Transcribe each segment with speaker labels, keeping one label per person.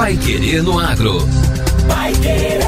Speaker 1: Pai Querer no Agro.
Speaker 2: Pai Querer.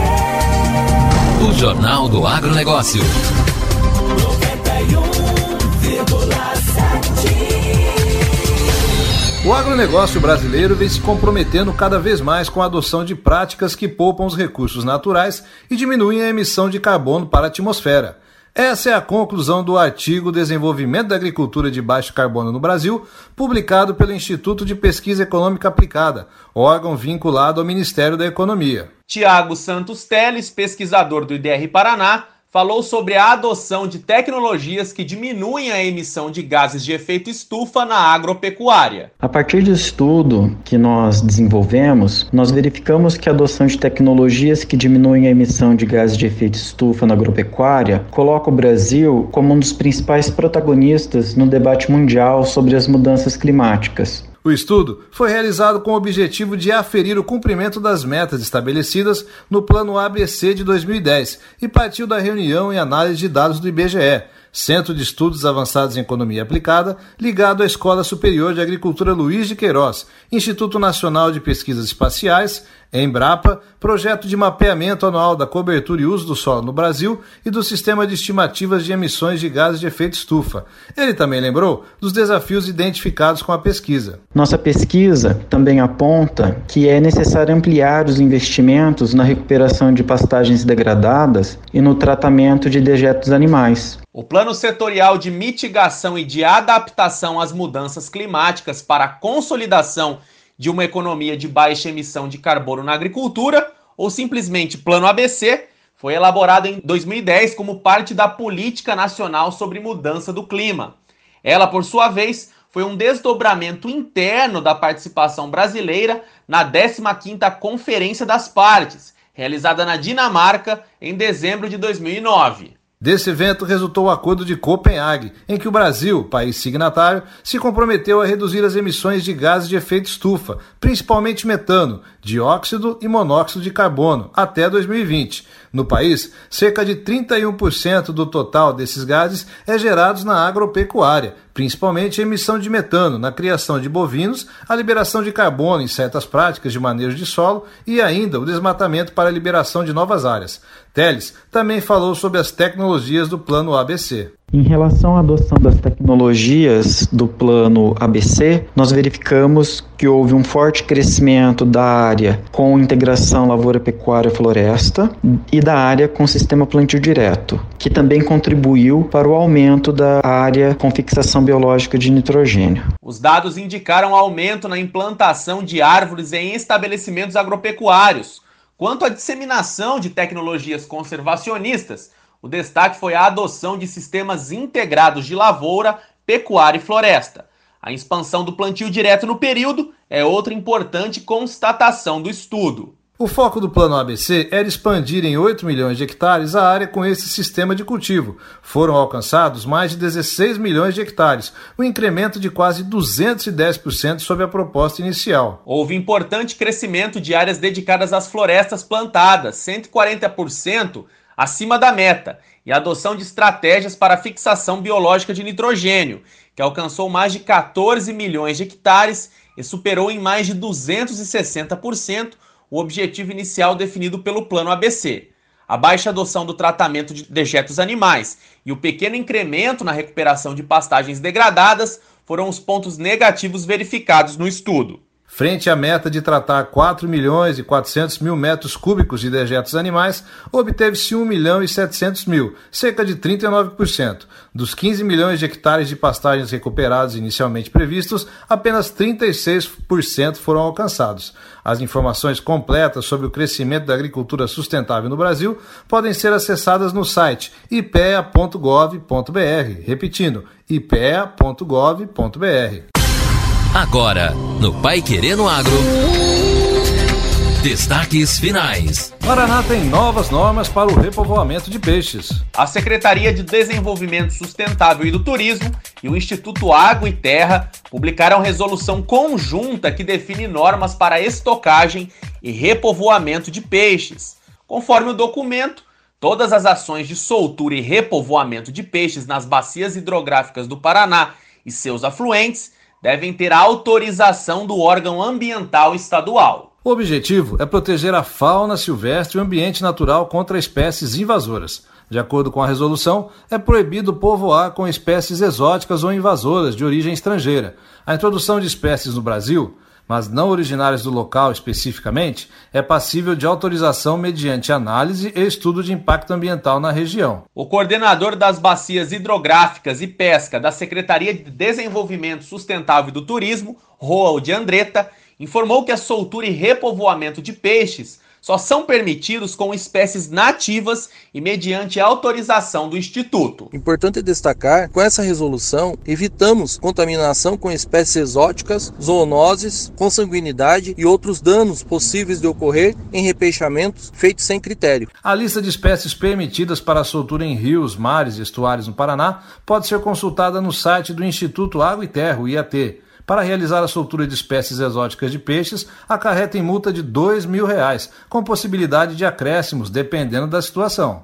Speaker 1: O Jornal do Agronegócio.
Speaker 2: 91,7.
Speaker 3: O agronegócio brasileiro vem se comprometendo cada vez mais com a adoção de práticas que poupam os recursos naturais e diminuem a emissão de carbono para a atmosfera. Essa é a conclusão do artigo Desenvolvimento da Agricultura de Baixo Carbono no Brasil, publicado pelo Instituto de Pesquisa Econômica Aplicada, órgão vinculado ao Ministério da Economia.
Speaker 4: Tiago Santos Teles, pesquisador do IDR Paraná, falou sobre a adoção de tecnologias que diminuem a emissão de gases de efeito estufa na agropecuária.
Speaker 5: A partir do estudo que nós desenvolvemos, nós verificamos que a adoção de tecnologias que diminuem a emissão de gases de efeito estufa na agropecuária coloca o Brasil como um dos principais protagonistas no debate mundial sobre as mudanças climáticas.
Speaker 3: O estudo foi realizado com o objetivo de aferir o cumprimento das metas estabelecidas no Plano ABC de 2010 e partiu da reunião e análise de dados do IBGE, Centro de Estudos Avançados em Economia Aplicada, ligado à Escola Superior de Agricultura Luiz de Queiroz, Instituto Nacional de Pesquisas Espaciais, Embrapa, projeto de mapeamento anual da cobertura e uso do solo no Brasil e do sistema de estimativas de emissões de gases de efeito estufa. Ele também lembrou dos desafios identificados com a pesquisa.
Speaker 5: Nossa pesquisa também aponta que é necessário ampliar os investimentos na recuperação de pastagens degradadas e no tratamento de dejetos animais.
Speaker 4: O Plano Setorial de Mitigação e de Adaptação às Mudanças Climáticas para a Consolidação de uma economia de baixa emissão de carbono na agricultura, ou simplesmente Plano ABC, foi elaborado em 2010 como parte da Política Nacional sobre Mudança do Clima. Ela, por sua vez, foi um desdobramento interno da participação brasileira na 15ª Conferência das Partes, realizada na Dinamarca em dezembro de 2009.
Speaker 3: Desse evento resultou o Acordo de Copenhague, em que o Brasil, país signatário, se comprometeu a reduzir as emissões de gases de efeito estufa, principalmente metano, dióxido e monóxido de carbono, até 2020. No país, cerca de 31% do total desses gases é gerados na agropecuária, principalmente a emissão de metano na criação de bovinos, a liberação de carbono em certas práticas de manejo de solo e ainda o desmatamento para a liberação de novas áreas. Teles também falou sobre as tecnologias do Plano ABC.
Speaker 5: Em relação à adoção das tecnologias do plano ABC, nós verificamos que houve um forte crescimento da área com integração lavoura-pecuária-floresta e da área com sistema plantio direto, que também contribuiu para o aumento da área com fixação biológica de nitrogênio.
Speaker 4: Os dados indicaram aumento na implantação de árvores em estabelecimentos agropecuários. Quanto à disseminação de tecnologias conservacionistas, o destaque foi a adoção de sistemas integrados de lavoura, pecuária e floresta. A expansão do plantio direto no período é outra importante constatação do estudo.
Speaker 3: O foco do plano ABC era expandir em 8 milhões de hectares a área com esse sistema de cultivo. Foram alcançados mais de 16 milhões de hectares, um incremento de quase 210% sobre a proposta inicial.
Speaker 4: Houve importante crescimento de áreas dedicadas às florestas plantadas, 140% acima da meta, e a adoção de estratégias para fixação biológica de nitrogênio, que alcançou mais de 14 milhões de hectares e superou em mais de 260% o objetivo inicial definido pelo Plano ABC. A baixa adoção do tratamento de dejetos animais e o pequeno incremento na recuperação de pastagens degradadas foram os pontos negativos verificados no estudo.
Speaker 3: Frente à meta de tratar 4 milhões e 400 mil metros cúbicos de dejetos animais, obteve-se 1 milhão e 700 mil, cerca de 39%. Dos 15 milhões de hectares de pastagens recuperados inicialmente previstos, apenas 36% foram alcançados. As informações completas sobre o crescimento da agricultura sustentável no Brasil podem ser acessadas no site ipea.gov.br. Repetindo, ipea.gov.br.
Speaker 1: Agora, no Pai Querendo Agro. Destaques finais.
Speaker 3: Paraná tem novas normas para o repovoamento de peixes.
Speaker 4: A Secretaria de Desenvolvimento Sustentável e do Turismo e o Instituto Água e Terra publicaram resolução conjunta que define normas para estocagem e repovoamento de peixes. Conforme o documento, todas as ações de soltura e repovoamento de peixes nas bacias hidrográficas do Paraná e seus afluentes devem ter autorização do órgão ambiental estadual.
Speaker 3: O objetivo é proteger a fauna silvestre e o ambiente natural contra espécies invasoras. De acordo com a resolução, é proibido povoar com espécies exóticas ou invasoras de origem estrangeira. A introdução de espécies no Brasil, mas não originárias do local especificamente, é passível de autorização mediante análise e estudo de impacto ambiental na região.
Speaker 4: O coordenador das bacias hidrográficas e pesca da Secretaria de Desenvolvimento Sustentável e do Turismo, Roald Andretta, informou que a soltura e repovoamento de peixes só são permitidos com espécies nativas e mediante autorização do Instituto.
Speaker 6: Importante destacar, com essa resolução, evitamos contaminação com espécies exóticas, zoonoses, consanguinidade e outros danos possíveis de ocorrer em repeixamentos feitos sem critério.
Speaker 3: A lista de espécies permitidas para a soltura em rios, mares e estuários no Paraná pode ser consultada no site do Instituto Água e Terra, o IAT para realizar a soltura de espécies exóticas de peixes, acarreta em multa de R$ mil, reais, com possibilidade de acréscimos, dependendo da situação.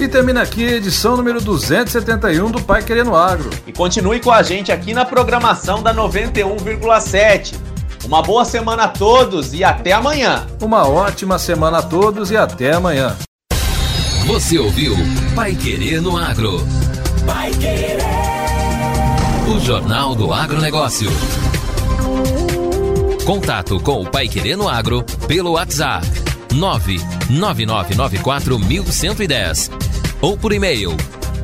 Speaker 3: E termina aqui a edição número 271 do Pai Querendo Agro.
Speaker 4: E continue com a gente aqui na programação da 91,7. Uma boa semana a todos e até amanhã.
Speaker 3: Uma ótima semana a todos e até amanhã.
Speaker 1: Você ouviu Pai Querer no Agro.
Speaker 2: Pai Querer.
Speaker 1: Jornal do Agronegócio. Contato com o Pai Querendo Agro pelo WhatsApp 999941110 ou por e-mail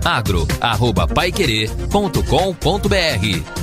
Speaker 1: agro@paiquerer.com.br.